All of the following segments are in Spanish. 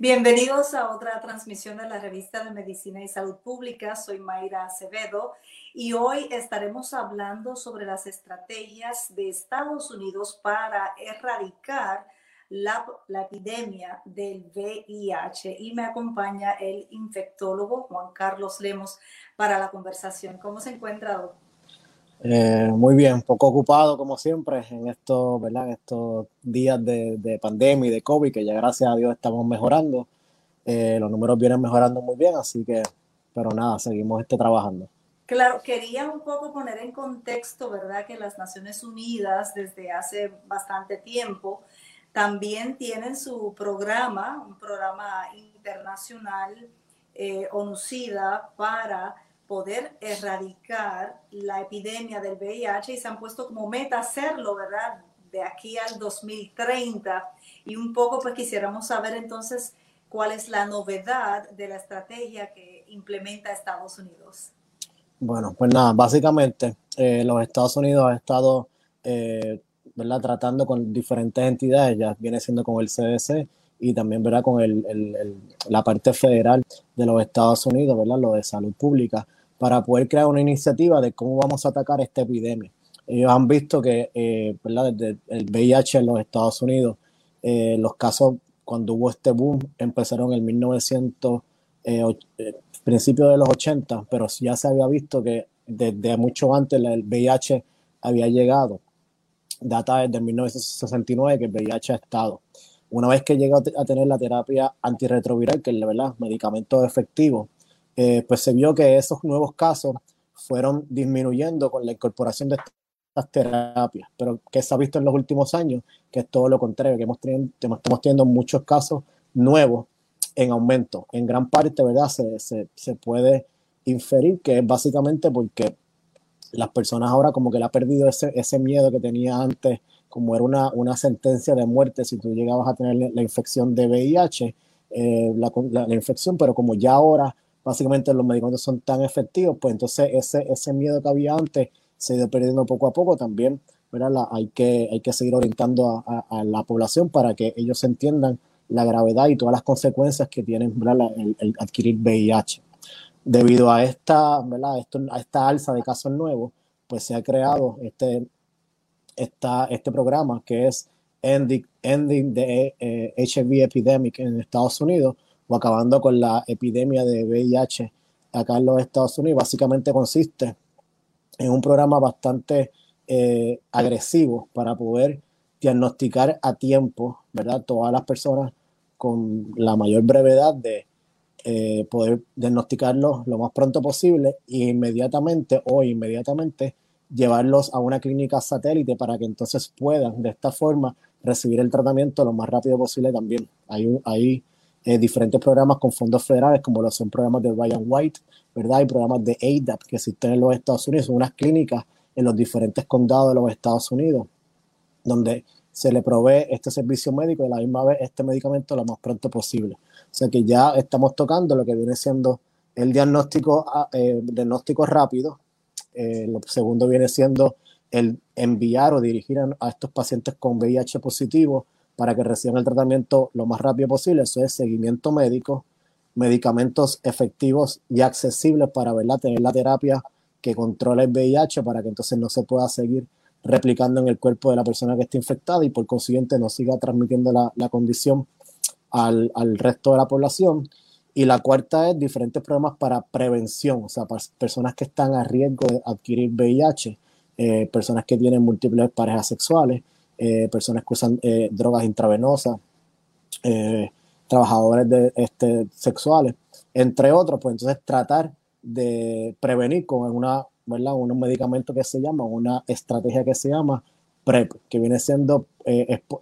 Bienvenidos a otra transmisión de la revista de Medicina y Salud Pública. Soy Mayra Acevedo y hoy estaremos hablando sobre las estrategias de Estados Unidos para erradicar la, epidemia del VIH y me acompaña el infectólogo Juan Carlos Lemos para la conversación. ¿Cómo se encuentra, doctor? Eh, muy bien, poco ocupado como siempre en estos, ¿verdad? estos días de, pandemia y de COVID, que ya gracias a Dios estamos mejorando. Eh, los números vienen mejorando muy bien, así que, pero nada, seguimos este, trabajando. Claro, quería un poco poner en contexto, ¿verdad? Que las Naciones Unidas desde hace bastante tiempo también tienen su programa, un programa internacional, eh, ONUCIDA, para poder erradicar la epidemia del VIH y se han puesto como meta hacerlo, ¿verdad? De aquí al 2030. Y un poco pues quisiéramos saber entonces cuál es la novedad de la estrategia que implementa Estados Unidos. Bueno, pues nada, básicamente eh, los Estados Unidos han estado eh, ¿verdad? tratando con diferentes entidades, ya viene siendo con el CDC y también ¿verdad? con el, el, la parte federal de los Estados Unidos, ¿verdad? lo de salud pública, para poder crear una iniciativa de cómo vamos a atacar esta epidemia. Ellos han visto que eh, ¿verdad? desde el VIH en los Estados Unidos, eh, los casos cuando hubo este boom empezaron en el 1900, eh, eh, principio de los 80, pero ya se había visto que desde mucho antes el VIH había llegado. Data desde 1969 que el VIH ha estado. Una vez que llega a tener la terapia antirretroviral, que es ¿verdad? medicamento efectivo, eh, pues se vio que esos nuevos casos fueron disminuyendo con la incorporación de estas terapias. Pero que se ha visto en los últimos años, que es todo lo contrario, que estamos teniendo muchos casos nuevos en aumento. En gran parte, ¿verdad? Se, se, puede inferir que es básicamente porque las personas ahora como que le ha perdido ese, ese miedo que tenía antes, como era una, una sentencia de muerte si tú llegabas a tener la infección de VIH, eh, la, infección, pero como ya ahora básicamente los medicamentos son tan efectivos, pues entonces ese, ese miedo que había antes se ha ido perdiendo poco a poco también, ¿verdad? hay, que, hay que seguir orientando a, la población para que ellos entiendan la gravedad y todas las consecuencias que tienen el, adquirir VIH. Debido a esta. Esto, a esta alza de casos nuevos, pues se ha creado este, esta, este programa que es Ending, the HIV eh, Epidemic en Estados Unidos, o acabando con la epidemia de VIH acá en los Estados Unidos. Básicamente consiste en un programa bastante eh, agresivo para poder diagnosticar a tiempo, ¿verdad? Todas las personas con la mayor brevedad de eh, poder diagnosticarlos lo más pronto posible e inmediatamente o inmediatamente llevarlos a una clínica satélite para que entonces puedan de esta forma recibir el tratamiento lo más rápido posible también. Hay, hay eh, diferentes programas con fondos federales, como lo son programas de Ryan White, ¿verdad? Y programas de ADAP que existen en los Estados Unidos, son unas clínicas en los diferentes condados de los Estados Unidos, donde se le provee este servicio médico y a la misma vez este medicamento lo más pronto posible. O sea que ya estamos tocando lo que viene siendo el diagnóstico, ah, eh, diagnóstico rápido. Eh, lo segundo viene siendo el enviar o dirigir a, estos pacientes con VIH positivo para que reciban el tratamiento lo más rápido posible. Eso es seguimiento médico, medicamentos efectivos y accesibles para tener la terapia que controle el VIH para que entonces no se pueda seguir replicando en el cuerpo de la persona que está infectada y por consiguiente no siga transmitiendo la, condición al, al, resto de la población. Y la cuarta es diferentes programas para prevención, o sea, para personas que están a riesgo de adquirir VIH, eh, personas que tienen múltiples parejas sexuales, eh, personas que usan eh, drogas intravenosas, trabajadores de, este, sexuales, entre otros, pues entonces tratar de prevenir con una, ¿verdad? un medicamento que se llama, una estrategia que se llama PrEP, que viene siendo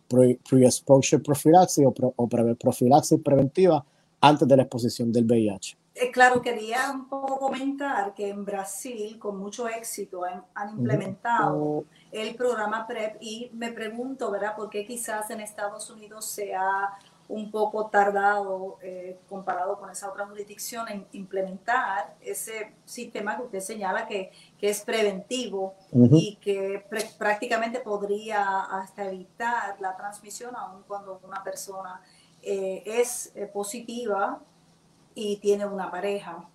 pre-exposure prophylaxis o, o profilaxis preventiva antes de la exposición del VIH. Eh, claro, quería un poco comentar que en Brasil con mucho éxito han, implementado el programa PrEP y me pregunto, ¿verdad?, por qué quizás en Estados Unidos se ha un poco tardado eh, comparado con esa otra jurisdicción en implementar ese sistema que usted señala que, que es preventivo y que prácticamente podría hasta evitar la transmisión aun cuando una persona eh, es eh, positiva y tiene una pareja.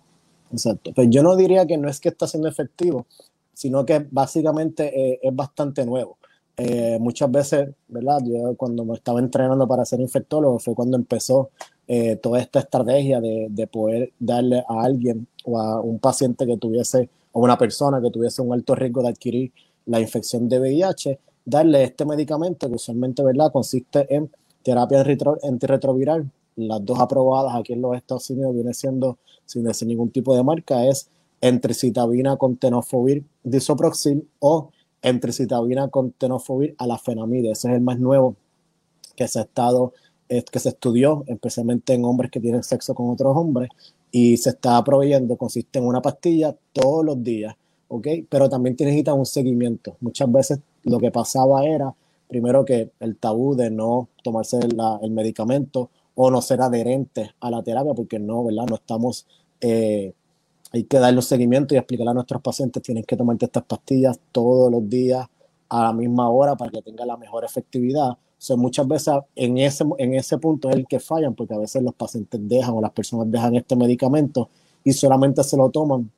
Exacto. Pues yo no diría que no es que está siendo efectivo, sino que básicamente eh, es bastante nuevo. muchas veces, ¿verdad? Yo cuando me estaba entrenando para ser infectólogo fue cuando empezó toda esta estrategia de, de, poder darle a alguien o a un paciente que tuviese, o una persona que tuviese un alto riesgo de adquirir la infección de VIH, darle este medicamento que usualmente, ¿verdad? Consiste en terapia antirretroviral, las dos aprobadas aquí en los Estados Unidos viene siendo sin decir ningún tipo de marca, es entricitabina con tenofovir disoproxil o entricitabina con tenofovir a la fenamide. Ese es el más nuevo que se ha estado, que se estudió, especialmente en hombres que tienen sexo con otros hombres, y se está proveyendo, consiste en una pastilla todos los días, ¿ok? Pero también necesita un seguimiento. Muchas veces lo que pasaba era primero que el tabú de no tomarse el medicamento o no ser adherente a la terapia, porque no, ¿verdad? No estamos, eh, hay que darle un seguimiento y explicarle a nuestros pacientes, tienen que tomarte estas pastillas todos los días a la misma hora para que tenga la mejor efectividad. O muchas veces en ese, en ese punto es el que fallan, porque a veces los pacientes dejan o las personas dejan este medicamento y solamente se lo toman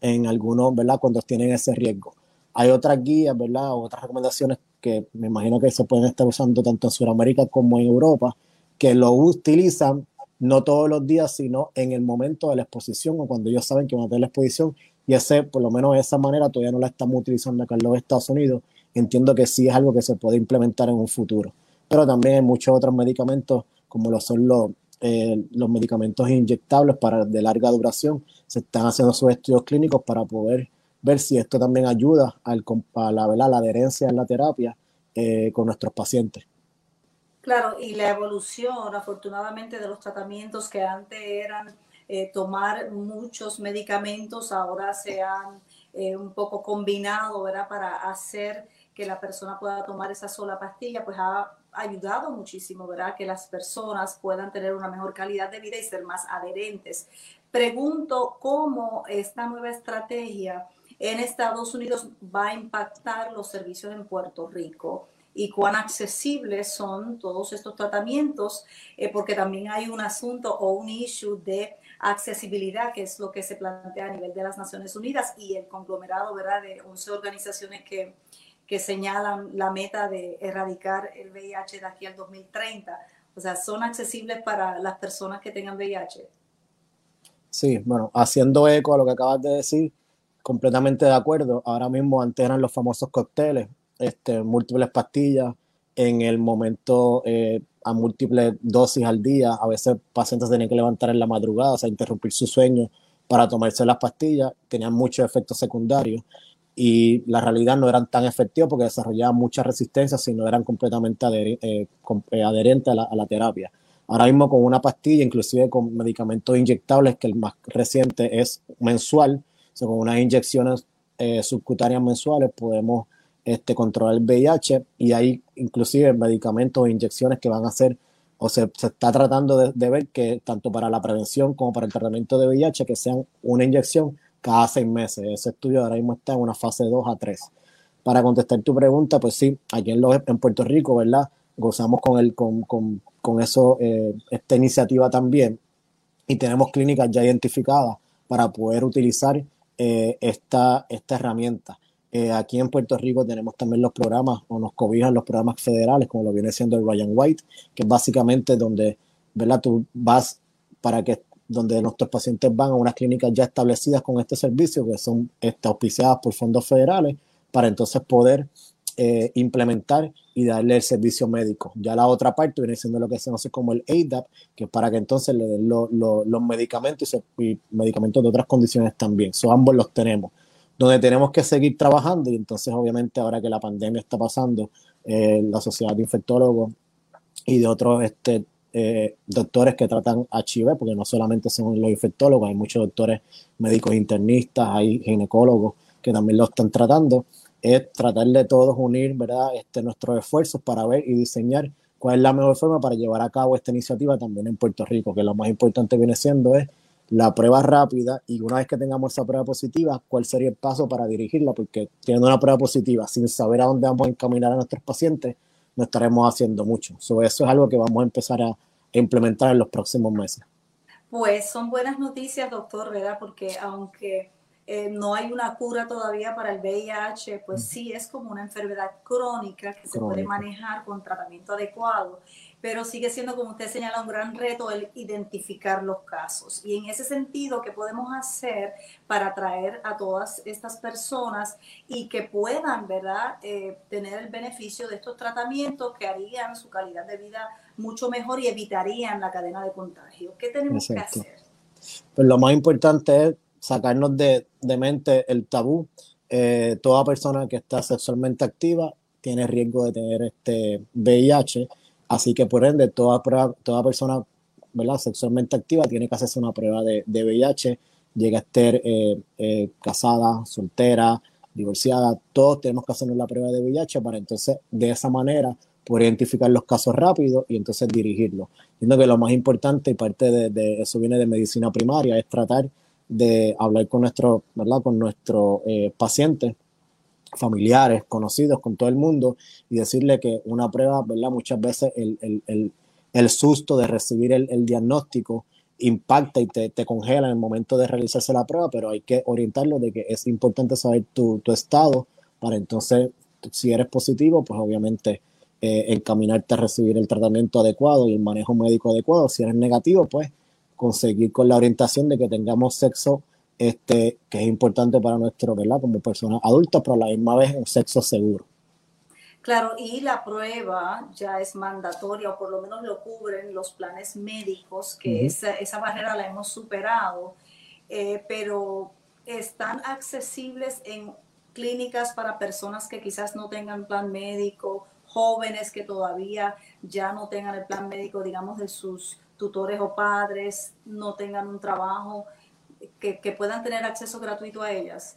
en algunos, ¿verdad? Cuando tienen ese riesgo. Hay otras guías, ¿verdad? Otras recomendaciones que me imagino que se pueden estar usando tanto en Sudamérica como en Europa, que lo utilizan no todos los días, sino en el momento de la exposición o cuando ellos saben que van a tener la exposición. Y ese, por lo menos de esa manera, todavía no la estamos utilizando acá en los Estados Unidos. Entiendo que sí es algo que se puede implementar en un futuro. Pero también hay muchos otros medicamentos, como lo son los, eh, los medicamentos inyectables para de larga duración. Se están haciendo sus estudios clínicos para poder ver si esto también ayuda al, a la, la adherencia en la terapia eh, con nuestros pacientes. Claro, y la evolución, afortunadamente, de los tratamientos que antes eran eh, tomar muchos medicamentos, ahora se han eh, un poco combinado, ¿verdad? Para hacer que la persona pueda tomar esa sola pastilla, pues ha ayudado muchísimo, ¿verdad? Que las personas puedan tener una mejor calidad de vida y ser más adherentes. Pregunto cómo esta nueva estrategia en Estados Unidos va a impactar los servicios en Puerto Rico y cuán accesibles son todos estos tratamientos, eh, porque también hay un asunto o un issue de accesibilidad, que es lo que se plantea a nivel de las Naciones Unidas y el conglomerado ¿verdad? de 11 organizaciones que, que señalan la meta de erradicar el VIH de aquí al 2030. O sea, ¿son accesibles para las personas que tengan VIH? Sí, bueno, haciendo eco a lo que acabas de decir, completamente de acuerdo. Ahora mismo antes eran los famosos cócteles, este, múltiples pastillas, en el momento eh, a múltiples dosis al día. A veces pacientes tenían que levantar en la madrugada, o sea, interrumpir su sueño para tomarse las pastillas. Tenían muchos efectos secundarios y la realidad no eran tan efectivos porque desarrollaban mucha resistencia, sino eran completamente eh, eh, adherentes a la, a la terapia. Ahora mismo con una pastilla, inclusive con medicamentos inyectables, que el más reciente es mensual, con unas inyecciones eh, subcutáneas mensuales podemos este, controlar el VIH y hay inclusive medicamentos o inyecciones que van a ser o se, está tratando de, ver que tanto para la prevención como para el tratamiento de VIH que sean una inyección cada seis meses. Ese estudio ahora mismo está en una fase 2 a 3. Para contestar tu pregunta, pues sí, aquí en, en Puerto Rico, ¿verdad? Gozamos con, el, con, con, con eso, eh, esta iniciativa también y tenemos clínicas ya identificadas para poder utilizar eh, esta, esta herramienta. Eh, aquí en Puerto Rico tenemos también los programas o nos cobijan los programas federales, como lo viene siendo el Ryan White, que es básicamente donde ¿verdad? tú vas para que donde nuestros pacientes van a unas clínicas ya establecidas con este servicio, que son este, auspiciadas por fondos federales, para entonces poder eh, implementar y darle el servicio médico. Ya la otra parte viene siendo lo que se conoce como el ADAP, que es para que entonces le den los medicamentos y, medicamentos de otras condiciones también. Ambos los tenemos. Donde tenemos que seguir trabajando, y entonces obviamente ahora que la pandemia está pasando, eh, la Sociedad de Infectólogos y de otros este, eh, doctores que tratan HIV, porque no solamente son los infectólogos, hay muchos doctores médicos internistas, hay ginecólogos que también lo están tratando, es tratar de todos unir ¿verdad? Este, nuestros esfuerzos para ver y diseñar cuál es la mejor forma para llevar a cabo esta iniciativa también en Puerto Rico, que lo más importante viene siendo es la prueba rápida y una vez que tengamos esa prueba positiva, cuál sería el paso para dirigirla, porque teniendo una prueba positiva sin saber a dónde vamos a encaminar a nuestros pacientes, no estaremos haciendo mucho. eso es algo que vamos a empezar a implementar en los próximos meses. Pues son buenas noticias, doctor, ¿verdad? Porque aunque eh, no hay una cura todavía para el VIH, pues sí es como una enfermedad crónica que se puede manejar con tratamiento adecuado pero sigue siendo, como usted señala, un gran reto el identificar los casos. Y en ese sentido, ¿qué podemos hacer para atraer a todas estas personas y que puedan, ¿verdad?, eh, tener el beneficio de estos tratamientos que harían su calidad de vida mucho mejor y evitarían la cadena de contagio. ¿Qué tenemos que hacer? Pues lo más importante es sacarnos de, mente el tabú. Eh, toda persona que está sexualmente activa tiene riesgo de tener este VIH Así que por ende, toda, toda persona ¿verdad? sexualmente activa tiene que hacerse una prueba de, VIH, llega a estar eh, eh, casada, soltera, divorciada, todos tenemos que hacernos la prueba de VIH para entonces de esa manera poder identificar los casos rápidos y entonces dirigirlos. Siendo que lo más importante y parte de, eso viene de medicina primaria es tratar de hablar con nuestro, ¿verdad? Con nuestro eh, paciente familiares, conocidos, con todo el mundo y decirle que una prueba, ¿verdad? Muchas veces el, susto de recibir el, diagnóstico impacta y te, congela en el momento de realizarse la prueba, pero hay que orientarlo de que es importante saber tu, estado para entonces, si eres positivo, pues obviamente eh, encaminarte a recibir el tratamiento adecuado y el manejo médico adecuado. Si eres negativo, pues conseguir con la orientación de que tengamos sexo este, que es importante para nuestro, ¿verdad? Como personas adultas, pero a la misma vez un sexo seguro. Claro, y la prueba ya es mandatoria, o por lo menos lo cubren los planes médicos, que esa, esa, barrera la hemos superado, eh, pero están accesibles en clínicas para personas que quizás no tengan plan médico, jóvenes que todavía ya no tengan el plan médico, digamos, de sus tutores o padres, no tengan un trabajo que, puedan tener acceso gratuito a ellas?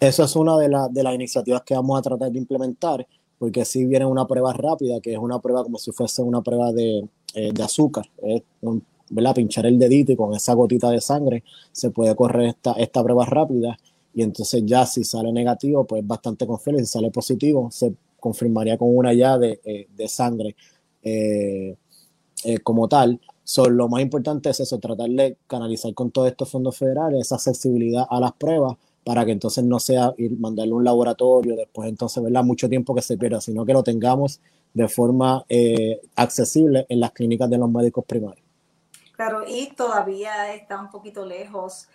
Eso es una de, de las iniciativas que vamos a tratar de implementar, porque si viene una prueba rápida, que es una prueba como si fuese una prueba de, eh, azúcar, es pinchar el dedito y con esa gotita de sangre se puede correr esta, esta prueba rápida. Y entonces ya si sale negativo, pues bastante confiable, si sale positivo, se confirmaría con una ya de, eh, sangre eh, como tal lo más importante es eso, tratar de canalizar con todos estos fondos federales esa accesibilidad a las pruebas para que entonces no sea ir mandarle a un laboratorio, después entonces, ¿verdad? Mucho tiempo que se pierda, sino que lo tengamos de forma eh, accesible en las clínicas de los médicos primarios. Claro, y todavía está un poquito lejos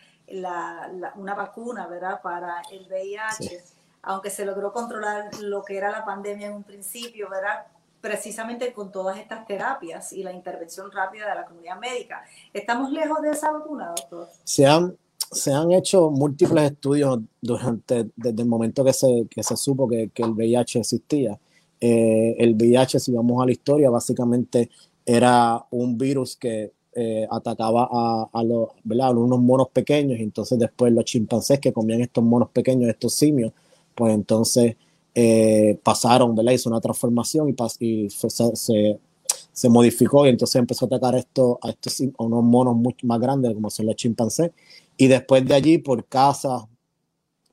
una vacuna, ¿verdad? Para el VIH, aunque se logró controlar lo que era la pandemia en un principio, ¿verdad? Precisamente con todas estas terapias y la intervención rápida de la comunidad médica. ¿Estamos lejos de esa vacuna, doctor? Se han, se han hecho múltiples estudios durante, desde el momento que se, que se supo que, que el VIH existía. Eh, el VIH, si vamos a la historia, básicamente era un virus que eh, atacaba a, a, los, ¿verdad? unos monos pequeños entonces después los chimpancés que comían estos monos pequeños, estos simios, pues entonces eh, pasaron, ¿verdad? Hizo una transformación y, se, se, modificó y entonces empezó a atacar esto, a, estos, a unos monos mucho más grandes como son los chimpancés. Y después de allí, por casa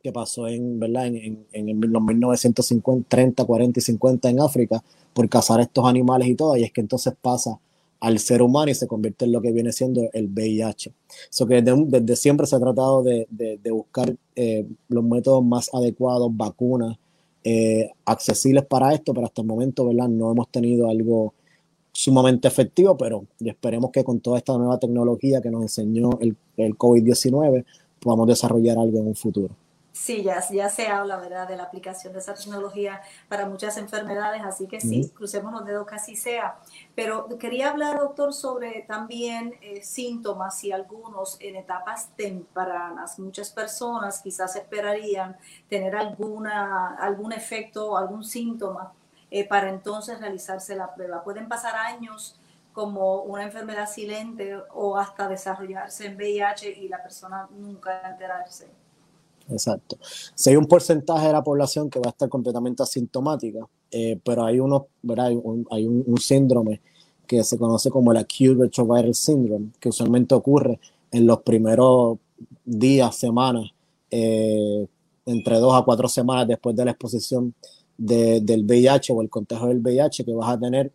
que pasó en, ¿verdad? En, en, los 1950, 30, 40 y 50 en África, por cazar estos animales y todo, y es que entonces pasa al ser humano y se convierte en lo que viene siendo el VIH. Eso que desde, siempre se ha tratado de, de, buscar eh, los métodos más adecuados, vacunas, eh, accesibles para esto, pero hasta el momento, ¿verdad? No hemos tenido algo sumamente efectivo, pero esperemos que con toda esta nueva tecnología que nos enseñó el, el COVID-19 podamos desarrollar algo en un futuro. Sí, ya, ya se habla, ¿verdad?, de la aplicación de esa tecnología para muchas enfermedades, así que sí, crucemos los dedos que así sea. Pero quería hablar, doctor, sobre también eh, síntomas y algunos en etapas tempranas. Muchas personas quizás esperarían tener alguna, algún efecto, algún síntoma eh, para entonces realizarse la prueba. Pueden pasar años como una enfermedad silente o hasta desarrollarse en VIH y la persona nunca enterarse. Exacto. Si hay un porcentaje de la población que va a estar completamente asintomática, eh, pero hay, uno, hay, un, hay un, síndrome que se conoce como el Acute Retroviral Syndrome, que usualmente ocurre en los primeros días, semanas, eh, entre dos a cuatro semanas después de la exposición del VIH o el contagio del VIH, que vas a tener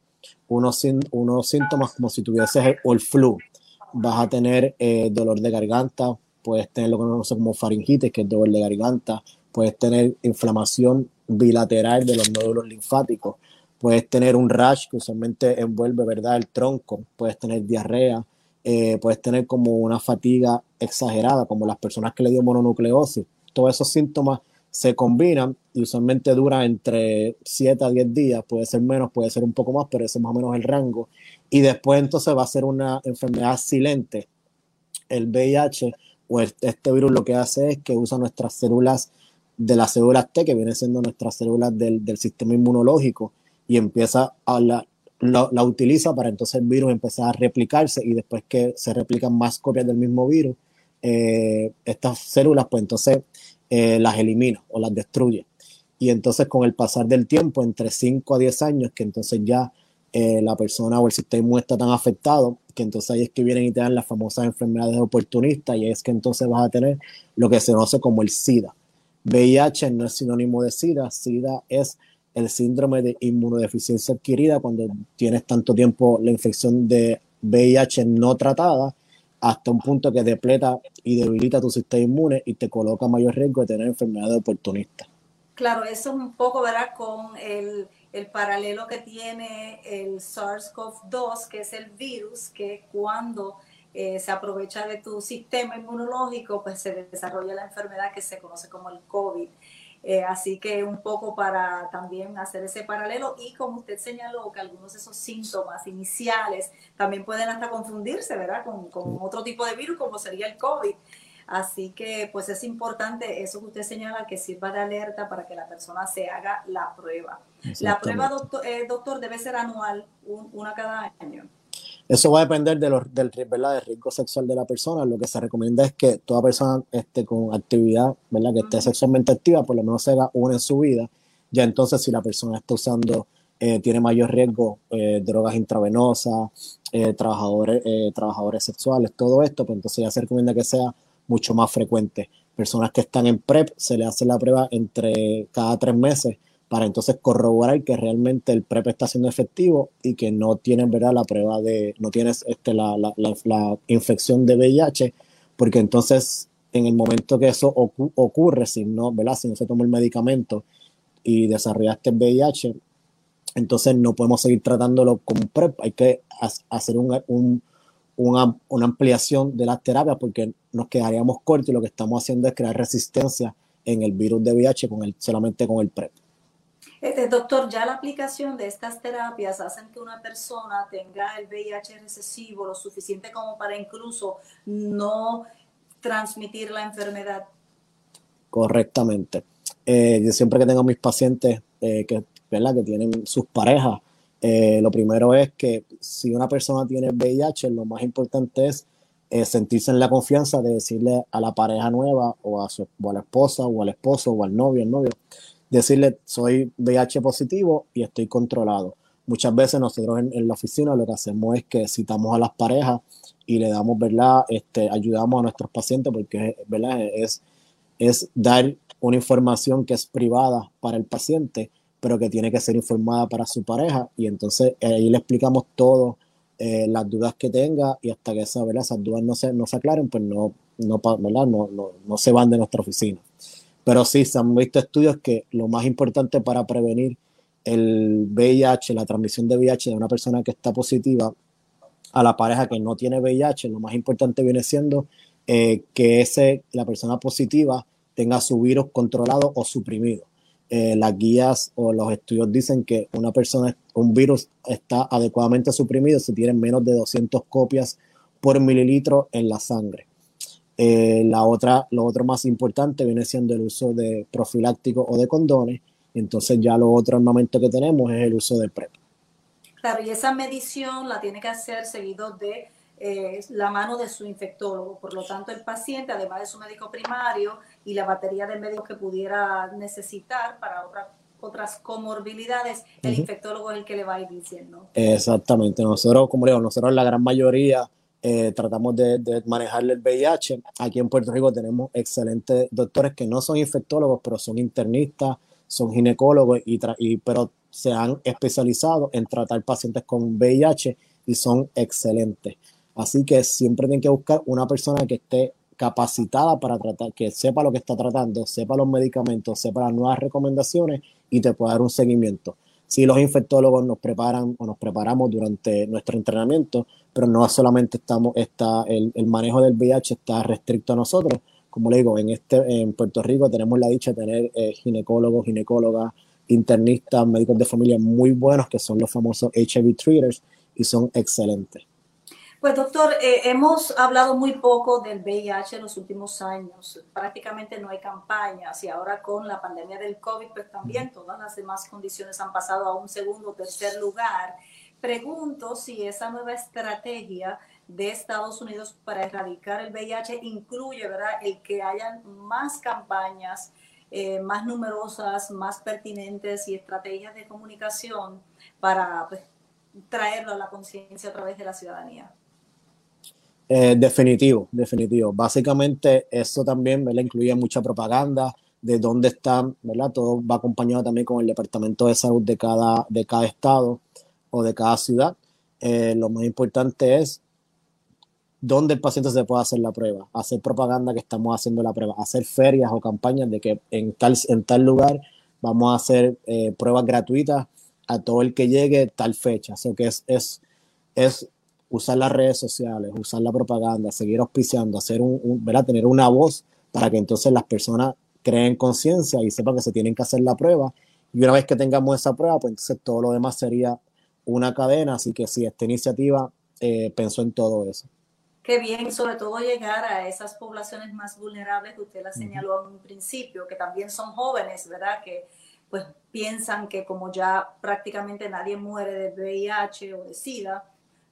unos, unos síntomas como si tuvieses el, flu. Vas a tener eh, dolor de garganta, puedes tener lo que conocemos como faringitis, que es dolor de garganta, puedes tener inflamación bilateral de los nódulos linfáticos, puedes tener un rash que usualmente envuelve ¿verdad? el tronco, puedes tener diarrea, eh, puedes tener como una fatiga exagerada, como las personas que le dio mononucleosis. Todos esos síntomas se combinan y usualmente dura entre 7 a 10 días, puede ser menos, puede ser un poco más, pero ese es más o menos el rango. Y después entonces va a ser una enfermedad silente. El VIH o este virus lo que hace es que usa nuestras células de las células T, que vienen siendo nuestras células del, sistema inmunológico, y empieza a la, la, utiliza para entonces el virus empezar a replicarse y después que se replican más copias del mismo virus, eh, estas células pues entonces eh, las elimina o las destruye. Y entonces con el pasar del tiempo, entre 5 a 10 años, que entonces ya eh, la persona o el sistema está tan afectado que entonces ahí es que vienen y te dan las famosas enfermedades oportunistas y es que entonces vas a tener lo que se conoce como el SIDA. VIH no es sinónimo de SIDA, SIDA es el síndrome de inmunodeficiencia adquirida cuando tienes tanto tiempo la infección de VIH no tratada hasta un punto que depleta y debilita tu sistema inmune y te coloca mayor riesgo de tener enfermedades oportunistas. Claro, eso es un poco, ¿verdad? Con el el paralelo que tiene el SARS-CoV-2, que es el virus que cuando eh, se aprovecha de tu sistema inmunológico, pues se desarrolla la enfermedad que se conoce como el COVID. Eh, así que un poco para también hacer ese paralelo y como usted señaló que algunos de esos síntomas iniciales también pueden hasta confundirse, ¿verdad? Con, con otro tipo de virus como sería el COVID. Así que pues es importante eso que usted señala que sirva de alerta para que la persona se haga la prueba. La prueba, doctor, eh, doctor debe ser anual, una cada año. Eso va a depender de los, del, ¿verdad? del riesgo sexual de la persona. Lo que se recomienda es que toda persona esté con actividad, ¿verdad? que esté sexualmente activa, por lo menos se haga una en su vida. Ya entonces, si la persona está usando, eh, tiene mayor riesgo, eh, drogas intravenosas, trabajadores, trabajadores sexuales, todo esto, pues entonces ya se recomienda que sea mucho más frecuente. Personas que están en PrEP se le hace la prueba entre cada tres meses para entonces corroborar que realmente el PrEP está siendo efectivo y que no tienen ¿verdad? la prueba de, no tienes este, la, la, la, infección de VIH, porque entonces en el momento que eso ocurre, si no, ¿verdad? si no se toma el medicamento y desarrollaste el VIH, entonces no podemos seguir tratándolo con PrEP, hay que hacer un, un, una, una, ampliación de las terapias porque nos quedaríamos cortos y lo que estamos haciendo es crear resistencia en el virus de VIH con el, solamente con el PrEP. Este, doctor, ya la aplicación de estas terapias hacen que una persona tenga el VIH recesivo lo suficiente como para incluso no transmitir la enfermedad. Correctamente. Eh, yo siempre que tengo mis pacientes eh, que, ¿verdad? que tienen sus parejas, eh, lo primero es que si una persona tiene VIH, lo más importante es sentirse en la confianza de decirle a la pareja nueva o a, su, o a la esposa o al esposo o al novio, el novio, decirle soy VIH positivo y estoy controlado. Muchas veces nosotros en, la oficina lo que hacemos es que citamos a las parejas y le damos, ¿verdad? Este, ayudamos a nuestros pacientes porque, ¿verdad? Es, es dar una información que es privada para el paciente pero que tiene que ser informada para su pareja y entonces ahí le explicamos todo, eh, las dudas que tenga y hasta que esa, esas dudas no se, no se aclaren, pues no, No, no, no se van de nuestra oficina. Pero sí, se han visto estudios que lo más importante para prevenir el VIH, la transmisión de VIH de una persona que está positiva a la pareja que no tiene VIH, lo más importante viene siendo eh, que la persona positiva tenga su virus controlado o suprimido. Eh, las guías o los estudios dicen que una persona, un virus está adecuadamente suprimido si tiene menos de 200 copias por mililitro en la sangre. Eh, la otra, lo otro más importante viene siendo el uso de profilácticos o de condones. Entonces ya lo otro momento que tenemos es el uso de PrEP. Claro, y esa medición la tiene que hacer seguido de eh, la mano de su infectólogo. Por lo tanto, el paciente, además de su médico primario y la batería de médicos que pudiera necesitar para otras comorbilidades, el infectólogo es el que le va a ir diciendo. Exactamente. Nosotros, como digo, nosotros la gran mayoría eh, tratamos de, de manejarle el VIH. Aquí en Puerto Rico tenemos excelentes doctores que no son infectólogos, pero son internistas, son ginecólogos, y, y pero se han especializado en tratar pacientes con VIH y son excelentes. Así que siempre tienen que buscar una persona que esté capacitada para tratar, que sepa lo que está tratando, sepa los medicamentos, sepa las nuevas recomendaciones y te pueda dar un seguimiento. Si los infectólogos nos preparan o nos preparamos durante nuestro entrenamiento, pero no solamente estamos, está, el, manejo del VIH está restricto a nosotros. Como le digo, en, este, en Puerto Rico tenemos la dicha de tener eh, ginecólogos, ginecólogas, internistas, médicos de familia muy buenos, que son los famosos HIV treaters, y son excelentes. Pues doctor, eh, hemos hablado muy poco del VIH en los últimos años. Prácticamente no hay campañas y ahora con la pandemia del COVID, pues también todas las demás condiciones han pasado a un segundo o tercer lugar. Pregunto si esa nueva estrategia de Estados Unidos para erradicar el VIH incluye, ¿verdad?, el que hayan más campañas, eh, más numerosas, más pertinentes y estrategias de comunicación para pues, traerlo a la conciencia a través de la ciudadanía. Eh, definitivo, definitivo. Básicamente eso también ¿verdad? incluye mucha propaganda de dónde están, ¿verdad? Todo va acompañado también con el Departamento de Salud de cada, de cada estado o de cada ciudad. Eh, lo más importante es dónde el paciente se puede hacer la prueba, hacer propaganda que estamos haciendo la prueba, hacer ferias o campañas de que en tal, en tal lugar vamos a hacer eh, pruebas gratuitas a todo el que llegue tal fecha. O que es, es, es usar las redes sociales, usar la propaganda, seguir auspiciando, hacer un, tener una voz para que entonces las personas creen conciencia y sepan que se tienen que hacer la prueba. Y una vez que tengamos esa prueba, pues entonces todo lo demás sería una cadena. Así que sí, esta iniciativa eh, pensó en todo eso. Qué bien, sobre todo llegar a esas poblaciones más vulnerables que usted la señaló en un principio, que también son jóvenes, ¿verdad? Que pues piensan que como ya prácticamente nadie muere de VIH o de SIDA,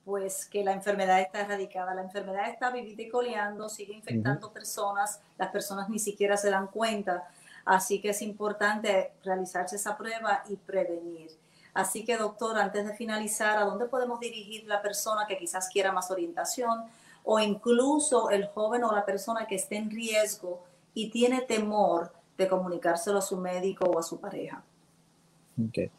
pues que la enfermedad está erradicada. La enfermedad está vivita y coleando, sigue infectando personas, las personas ni siquiera se dan cuenta. Así que es importante realizarse esa prueba y prevenir. Así que, doctor, antes de finalizar, ¿a dónde podemos dirigir la persona que quizás quiera más orientación o incluso el joven o la persona que esté en riesgo y tiene temor de comunicárselo a su médico o a su pareja? Okay.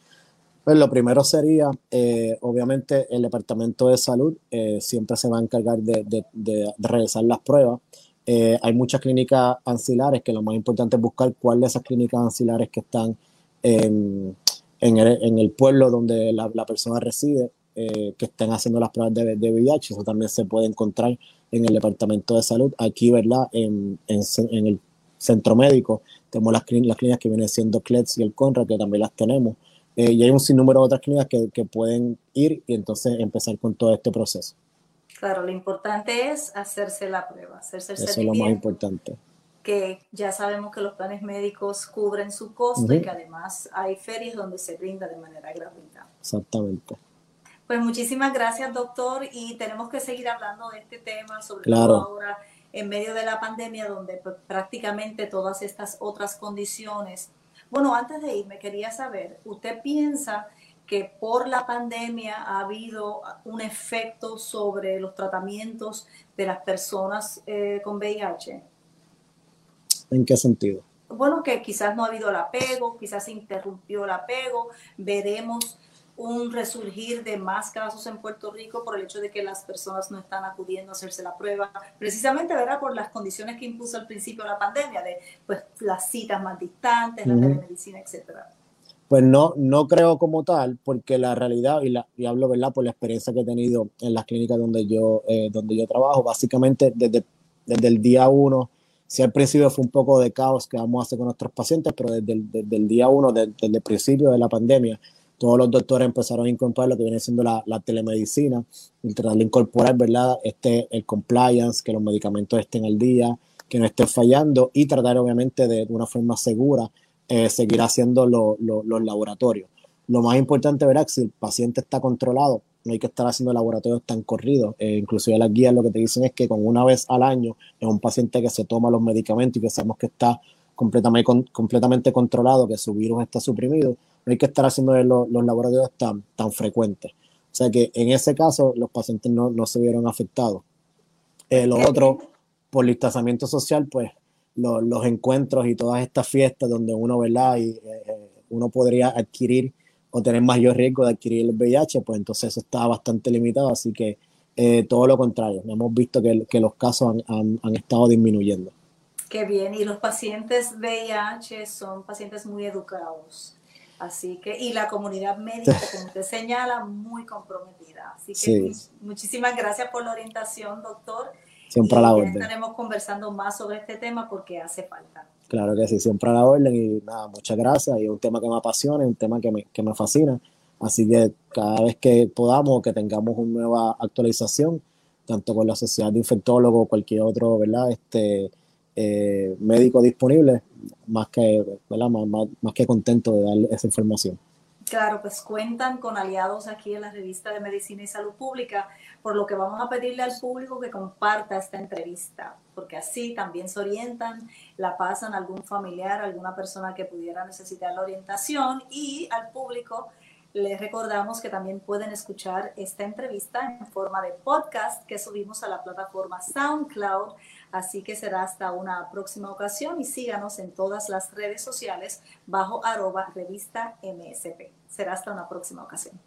Pues lo primero sería, eh, obviamente, el Departamento de Salud eh, siempre se va a encargar de, de, realizar las pruebas. Eh, hay muchas clínicas ancilares que lo más importante es buscar cuáles de esas clínicas ancilares que están en, en, el, en el, pueblo donde la, la persona reside, que estén haciendo las pruebas de, de, VIH. Eso también se puede encontrar en el Departamento de Salud. Aquí, ¿verdad? En, en, el centro médico tenemos las, las clínicas que vienen siendo CLEDS y el CONRA, que también las tenemos. Eh, y hay un sinnúmero de otras clínicas que, que, pueden ir y entonces empezar con todo este proceso. Claro, lo importante es hacerse la prueba, hacerse el Eso es lo más importante. Que ya sabemos que los planes médicos cubren su costo y que además hay ferias donde se brinda de manera gratuita. Exactamente. Pues muchísimas gracias, doctor, y tenemos que seguir hablando de este tema, sobre todo ahora en medio de la pandemia, donde prácticamente todas estas otras condiciones bueno, antes de irme, quería saber, ¿usted piensa que por la pandemia ha habido un efecto sobre los tratamientos de las personas eh, con VIH? ¿En qué sentido? Bueno, que quizás no ha habido el apego, quizás se interrumpió el apego, veremos un resurgir de más casos en Puerto Rico por el hecho de que las personas no están acudiendo a hacerse la prueba, precisamente ¿verdad? por las condiciones que impuso al principio la pandemia, de pues las citas más distantes, la telemedicina, etcétera. Pues no, no creo como tal, porque la realidad, y, la, y hablo ¿verdad? por la experiencia que he tenido en las clínicas donde yo, eh, donde yo trabajo, básicamente desde, desde el día uno, si al principio fue un poco de caos que vamos a hacer con nuestros pacientes, pero desde el, desde el día uno, desde, el principio de la pandemia, todos los doctores empezaron a incorporar lo que viene siendo la, telemedicina, y tratar de incorporar, ¿verdad? Este, el compliance, que los medicamentos estén al día, que no estén fallando y tratar obviamente de, una forma segura eh, seguir haciendo los laboratorios. Lo más importante, verá, si el paciente está controlado, no hay que estar haciendo laboratorios tan corridos. Eh, inclusive las guías lo que te dicen es que con una vez al año es un paciente que se toma los medicamentos y que sabemos que está completamente, completamente controlado, que su virus está suprimido, no hay que estar haciendo los, laboratorios tan, tan frecuentes. O sea que en ese caso los pacientes no, no se vieron afectados. Eh, lo otro, por listazamiento social, pues los, encuentros y todas estas fiestas donde uno, ¿verdad? Y, eh, eh, uno podría adquirir o tener mayor riesgo de adquirir el VIH, pues entonces eso está bastante limitado, así que eh, todo lo contrario, hemos visto que, que los casos han, han, estado disminuyendo. Qué bien, y los pacientes VIH son pacientes muy educados, así que, y la comunidad médica, como usted señala, muy comprometida. Así que muchísimas gracias por la orientación, doctor. Siempre a la orden. Estaremos conversando más sobre este tema porque hace falta. Claro que sí, siempre a la orden y nada, muchas gracias. Y es un tema que me apasiona, es un tema que me, que me fascina. Así que cada vez que podamos, que tengamos una nueva actualización, tanto con la Sociedad de Infectólogos o cualquier otro ¿verdad? Este, eh, médico disponible, más que, ¿verdad? Más, más que contento de darle esa información. Claro, pues cuentan con aliados aquí en la revista de Medicina y Salud Pública, por lo que vamos a pedirle al público que comparta esta entrevista, porque así también se orientan, la pasan a algún familiar, alguna persona que pudiera necesitar la orientación y al público les recordamos que también pueden escuchar esta entrevista en forma de podcast que subimos a la plataforma SoundCloud. Así que será hasta una próxima ocasión y síganos en todas las redes sociales bajo arroba revista MSP. Será hasta una próxima ocasión.